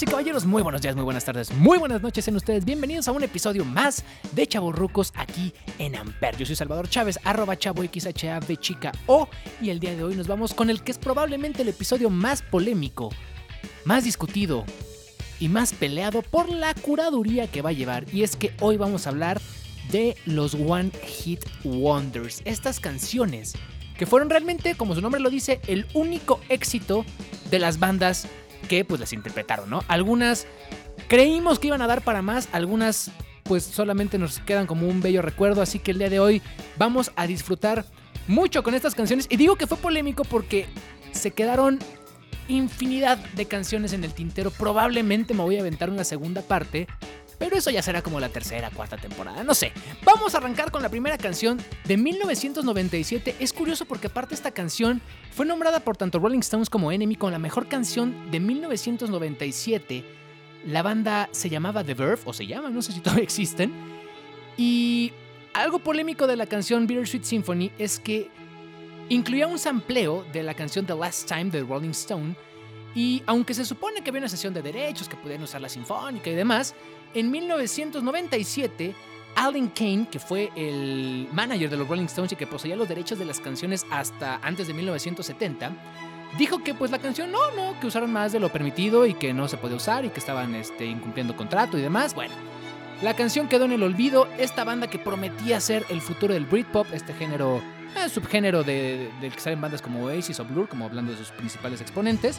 Y caballeros, muy buenos días, muy buenas tardes, muy buenas noches en ustedes. Bienvenidos a un episodio más de Chavorrucos aquí en Amper. Yo soy Salvador Chávez, arroba chavo XHAV chica O, y el día de hoy nos vamos con el que es probablemente el episodio más polémico, más discutido y más peleado por la curaduría que va a llevar. Y es que hoy vamos a hablar de los One Hit Wonders, estas canciones que fueron realmente, como su nombre lo dice, el único éxito de las bandas que pues las interpretaron, ¿no? Algunas creímos que iban a dar para más, algunas pues solamente nos quedan como un bello recuerdo, así que el día de hoy vamos a disfrutar mucho con estas canciones y digo que fue polémico porque se quedaron infinidad de canciones en el tintero, probablemente me voy a aventar una segunda parte. Pero eso ya será como la tercera, cuarta temporada, no sé. Vamos a arrancar con la primera canción de 1997. Es curioso porque aparte esta canción fue nombrada por tanto Rolling Stones como Enemy con la mejor canción de 1997. La banda se llamaba The Verve, o se llama, no sé si todavía existen. Y algo polémico de la canción Bittersweet Symphony es que incluía un sampleo de la canción The Last Time de Rolling Stone. Y aunque se supone que había una sesión de derechos que podían usar la sinfónica y demás, en 1997 Alan Kane, que fue el manager de los Rolling Stones y que poseía los derechos de las canciones hasta antes de 1970, dijo que pues la canción no, no, que usaron más de lo permitido y que no se podía usar y que estaban este, incumpliendo contrato y demás. Bueno, la canción quedó en el olvido. Esta banda que prometía ser el futuro del Britpop, este género, eh, subgénero del de, que salen bandas como Oasis o Blur, como hablando de sus principales exponentes.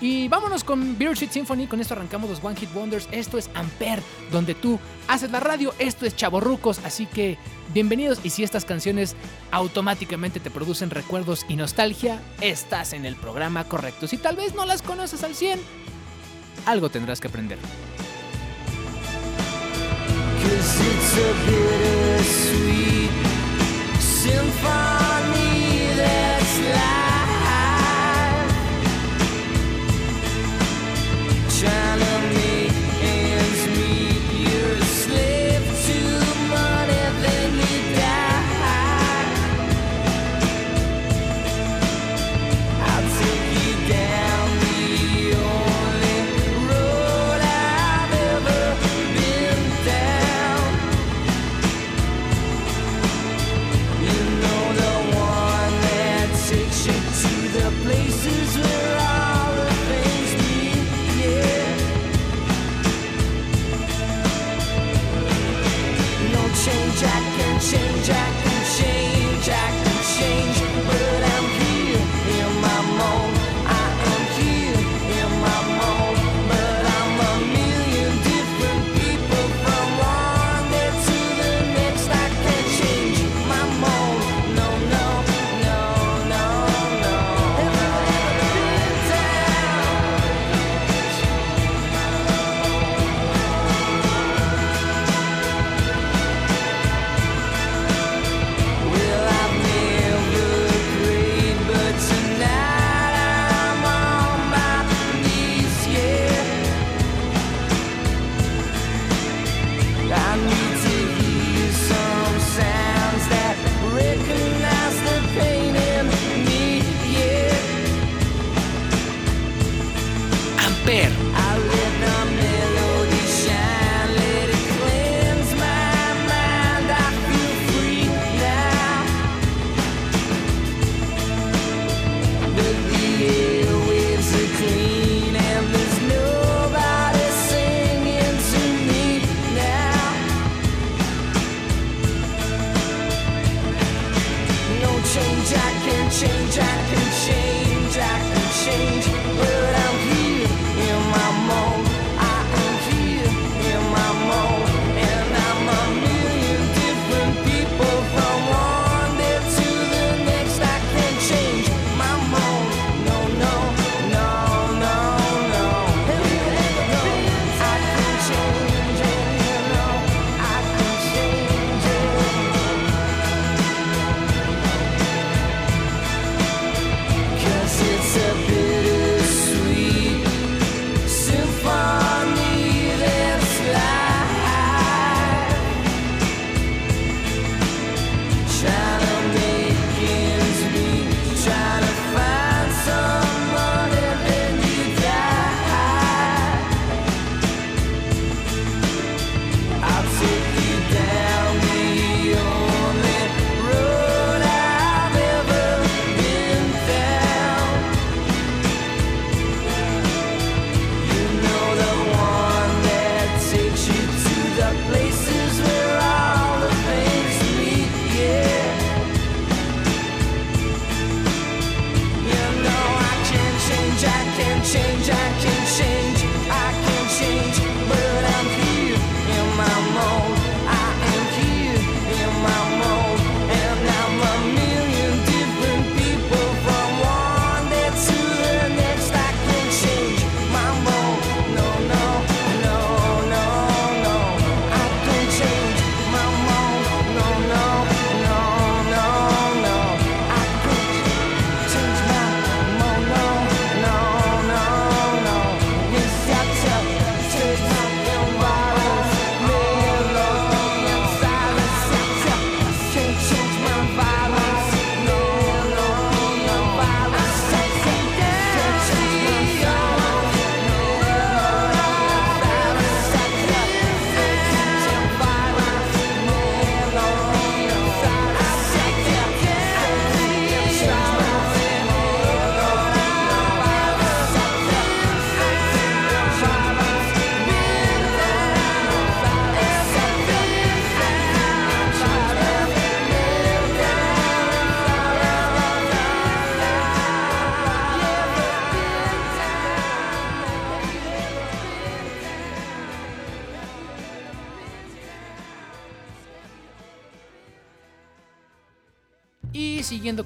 Y vámonos con Bittersweet Symphony, con esto arrancamos los One Hit Wonders. Esto es Ampere, donde tú haces la radio, esto es Chaborrucos, así que bienvenidos y si estas canciones automáticamente te producen recuerdos y nostalgia, estás en el programa correcto. Si tal vez no las conoces al 100, algo tendrás que aprender. Symphony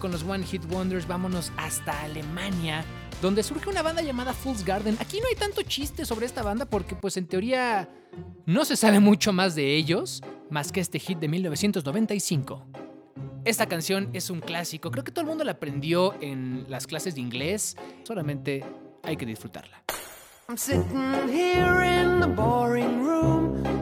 con los One Hit Wonders, vámonos hasta Alemania, donde surge una banda llamada Fool's Garden. Aquí no hay tanto chiste sobre esta banda porque pues en teoría no se sabe mucho más de ellos, más que este hit de 1995. Esta canción es un clásico, creo que todo el mundo la aprendió en las clases de inglés, solamente hay que disfrutarla. I'm sitting here in the boring room.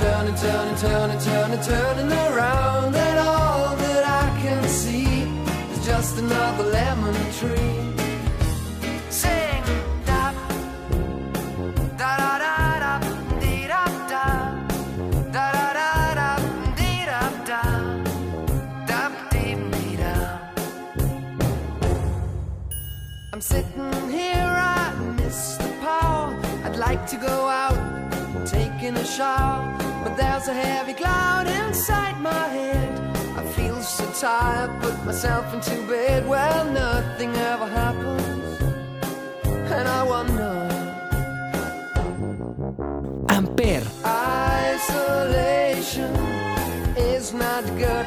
down. I'm turning, turning, turning, turning, turning around, and all that I can see is just another lemon tree. Sing, da, da da da dee da da da da da da dee da da da dee dee da. I'm sitting here, I miss the power. I'd like to go out, taking a shower, there's a heavy cloud inside my head. I feel so tired, put myself into bed. Well, nothing ever happens, and I wonder. Ampere. Isolation is not good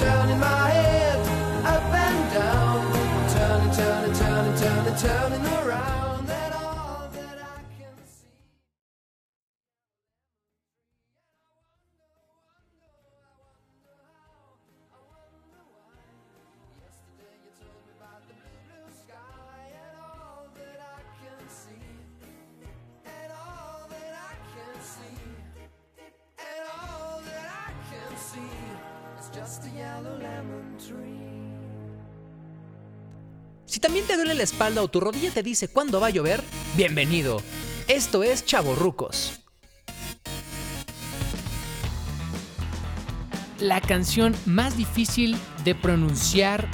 Turning my la espalda o tu rodilla te dice cuándo va a llover, bienvenido. Esto es Chavorrucos. La canción más difícil de pronunciar,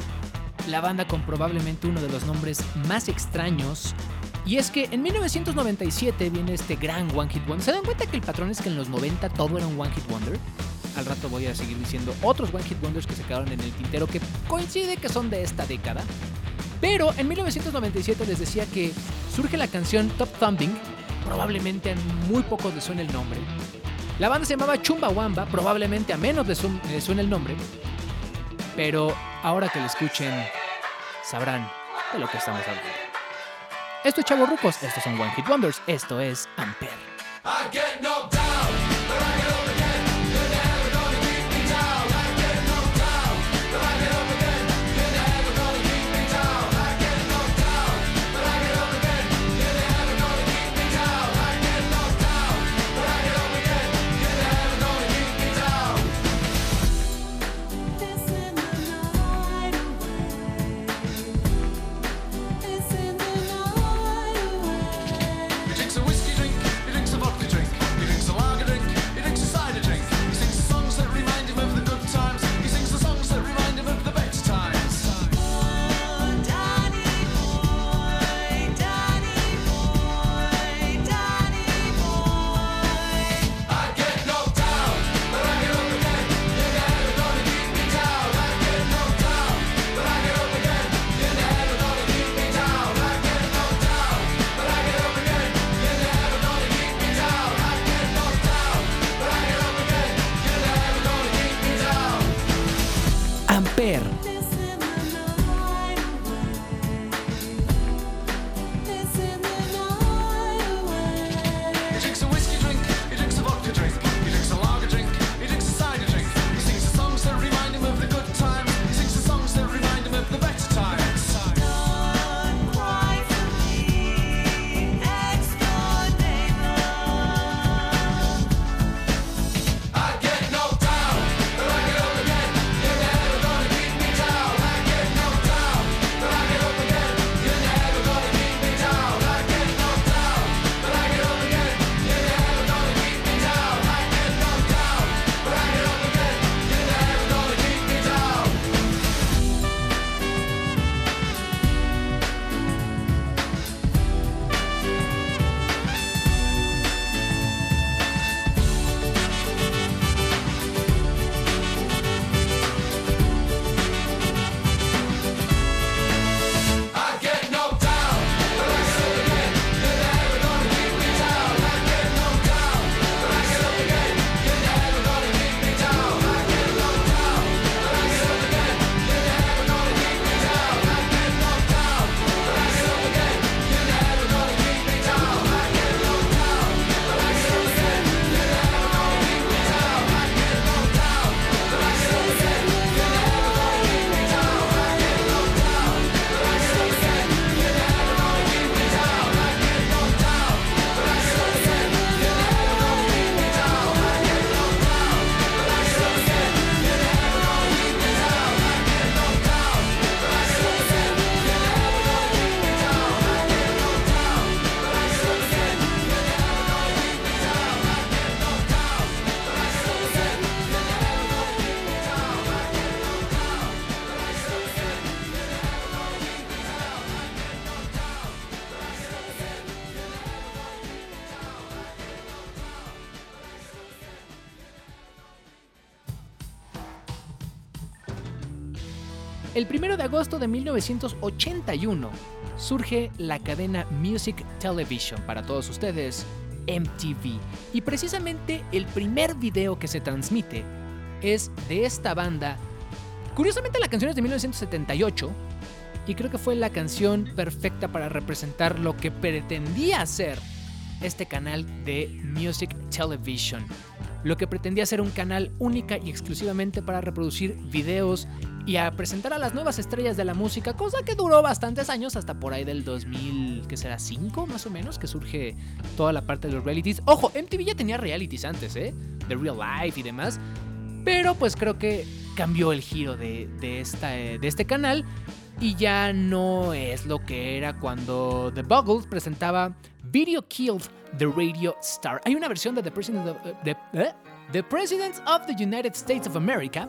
la banda con probablemente uno de los nombres más extraños. Y es que en 1997 viene este gran One Hit Wonder. ¿Se dan cuenta que el patrón es que en los 90 todo era un One Hit Wonder? al rato voy a seguir diciendo otros One Hit Wonders que se quedaron en el tintero que coincide que son de esta década. Pero en 1997 les decía que surge la canción Top Thumping, probablemente a muy poco les suene el nombre. La banda se llamaba Chumbawamba, probablemente a menos les suene el nombre. Pero ahora que la escuchen, sabrán de lo que estamos hablando. Esto es Chavo Rucos, estos son One Hit Wonders, esto es Ampere. 1 de agosto de 1981 surge la cadena Music Television para todos ustedes, MTV. Y precisamente el primer video que se transmite es de esta banda. Curiosamente la canción es de 1978 y creo que fue la canción perfecta para representar lo que pretendía ser este canal de Music Television. Lo que pretendía ser un canal única y exclusivamente para reproducir videos y a presentar a las nuevas estrellas de la música, cosa que duró bastantes años, hasta por ahí del 2000, que será 5 más o menos, que surge toda la parte de los realities. Ojo, MTV ya tenía realities antes, ¿eh? De Real Life y demás. Pero pues creo que cambió el giro de, de esta, eh, de este canal y ya no es lo que era cuando The Buggles presentaba Video Killed the Radio Star. Hay una versión de The President of, the, ¿eh? The President of the United States of America,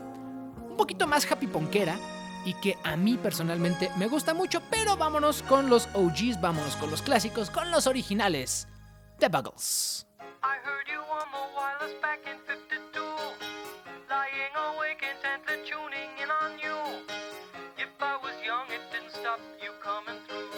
un poquito más happy ponquera, y que a mí personalmente me gusta mucho, pero vámonos con los OGs, vámonos con los clásicos, con los originales. The Buggles. I heard you on the wireless back in 52. Lying awake intently tuning in on you. If I was young, it didn't stop you coming through.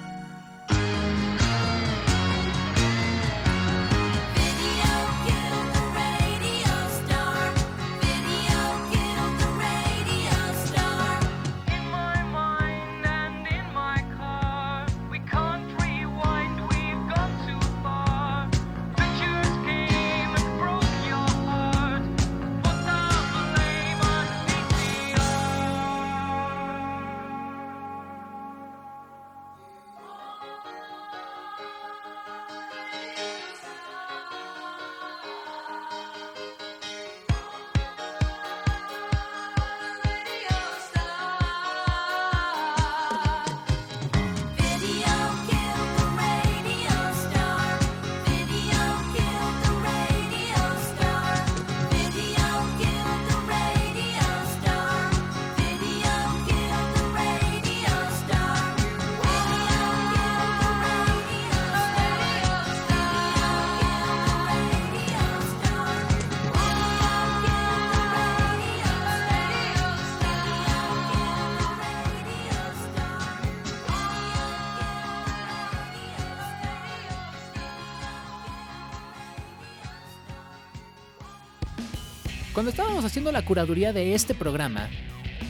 Cuando estábamos haciendo la curaduría de este programa,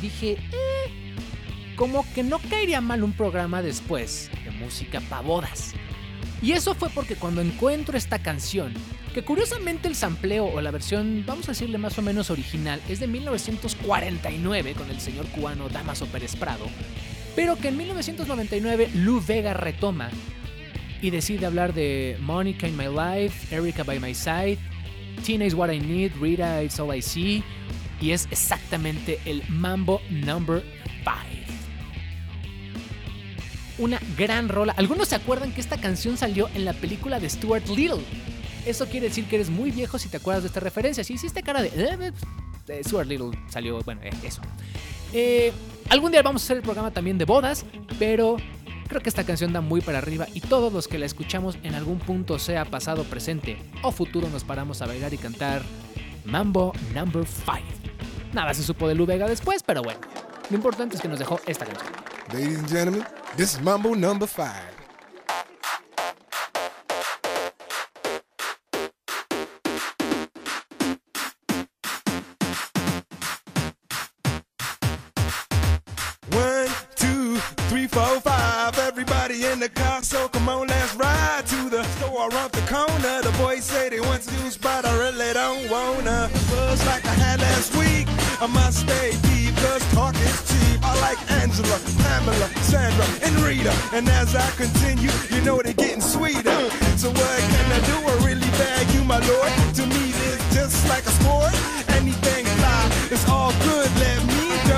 dije, eh, como que no caería mal un programa después de música pa' bodas. Y eso fue porque cuando encuentro esta canción, que curiosamente el sampleo o la versión, vamos a decirle más o menos original, es de 1949 con el señor cubano Damaso Pérez Prado, pero que en 1999 Lou Vega retoma y decide hablar de Monica in My Life, Erica by My Side, Tina is What I Need, Rita It's All I See, y es exactamente el Mambo Number 5. Una gran rola. Algunos se acuerdan que esta canción salió en la película de Stuart Little. Eso quiere decir que eres muy viejo si te acuerdas de esta referencia. Si hiciste cara de... "Eh, eh, Stuart Little salió... Bueno, eh, eso. Eh, algún día vamos a hacer el programa también de bodas, pero Creo que esta canción da muy para arriba y todos los que la escuchamos en algún punto, sea pasado, presente o futuro, nos paramos a bailar y cantar Mambo Number 5. Nada se supo de Lu Vega después, pero bueno, lo importante es que nos dejó esta canción. Ladies and gentlemen, this is Mambo Number 5. So come on, let's ride to the store around the corner. The boys say they want to use, but I really don't wanna. Buzz like I had last week. I must stay deep, cause talk is cheap. I like Angela, Pamela, Sandra, and Rita. And as I continue, you know they're getting sweeter. So what can I do? I really bag you, my lord. To me, it's just like a sport. Anything fly, It's all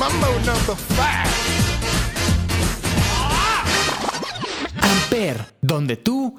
Mambo number five. Amper, donde tú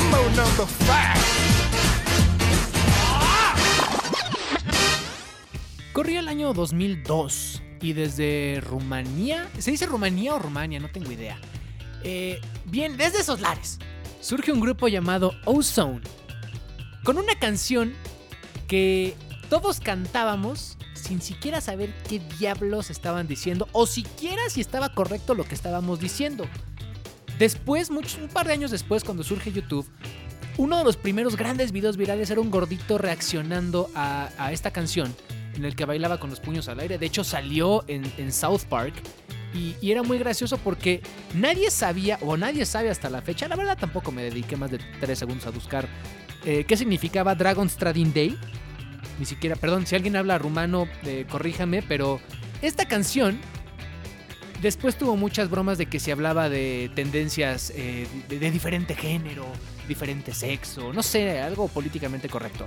Mambo corría el año 2002 y desde Rumanía, ¿se dice Rumanía o Rumania? No tengo idea. Eh, bien, desde esos lares surge un grupo llamado Ozone con una canción que todos cantábamos sin siquiera saber qué diablos estaban diciendo o siquiera si estaba correcto lo que estábamos diciendo. Después, mucho- un par de años después, cuando surge YouTube, uno de los primeros grandes videos virales era un gordito reaccionando a, a esta canción en el que bailaba con los puños al aire. De hecho, salió en, South Park y, era muy gracioso porque nadie sabía, o nadie sabe hasta la fecha, la verdad tampoco me dediqué más de 3 segundos a buscar eh, qué significaba Dragon Stradin Day. Ni siquiera, perdón, si alguien habla rumano, eh, corríjame, pero esta canción después tuvo muchas bromas de que se hablaba de tendencias eh, de, diferente género, diferente sexo, no sé, algo políticamente correcto.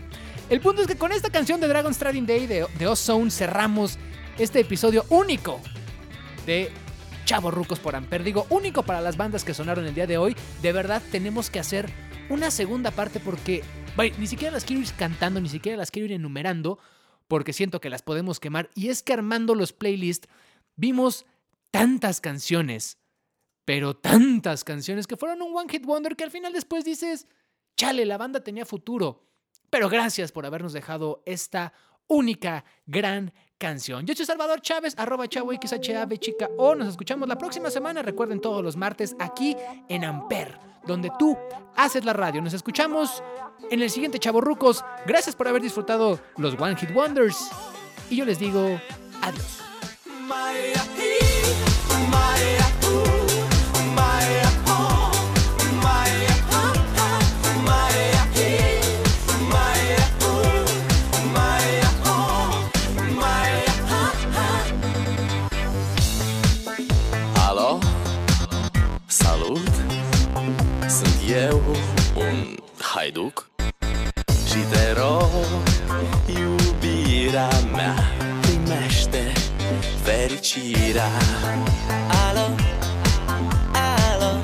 El punto es que con esta canción de Dragon Stradin Day de, de Ozone cerramos este episodio único de Chavo Rucos por Amper. Digo, único para las bandas que sonaron el día de hoy. De verdad, tenemos que hacer una segunda parte porque vaya, ni siquiera las quiero ir cantando, ni siquiera las quiero ir enumerando, porque siento que las podemos quemar. Y es que armando los playlists vimos tantas canciones, pero tantas canciones que fueron un One Hit Wonder que al final después dices, chale, la banda tenía futuro. Pero gracias por habernos dejado esta única gran canción. Yo soy Salvador Chávez, arroba chavo XHAB chica o nos escuchamos la próxima semana, recuerden todos los martes aquí en Amper, donde tú haces la radio. Nos escuchamos en el siguiente Chavorrucos. Gracias por haber disfrutado los One Hit Wonders. Y yo les digo adiós. iubirea Alo, alo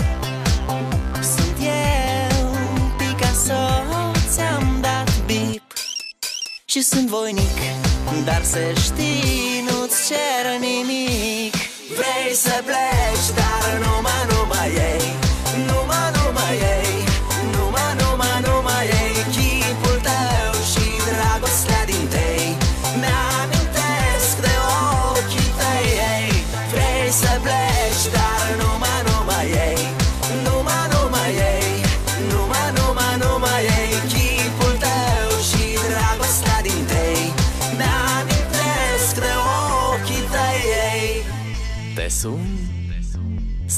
Sunt eu, Picasso Ți-am dat bip. Și sunt voinic Dar să știi, nu-ți cer nimic. Vrei să pleci?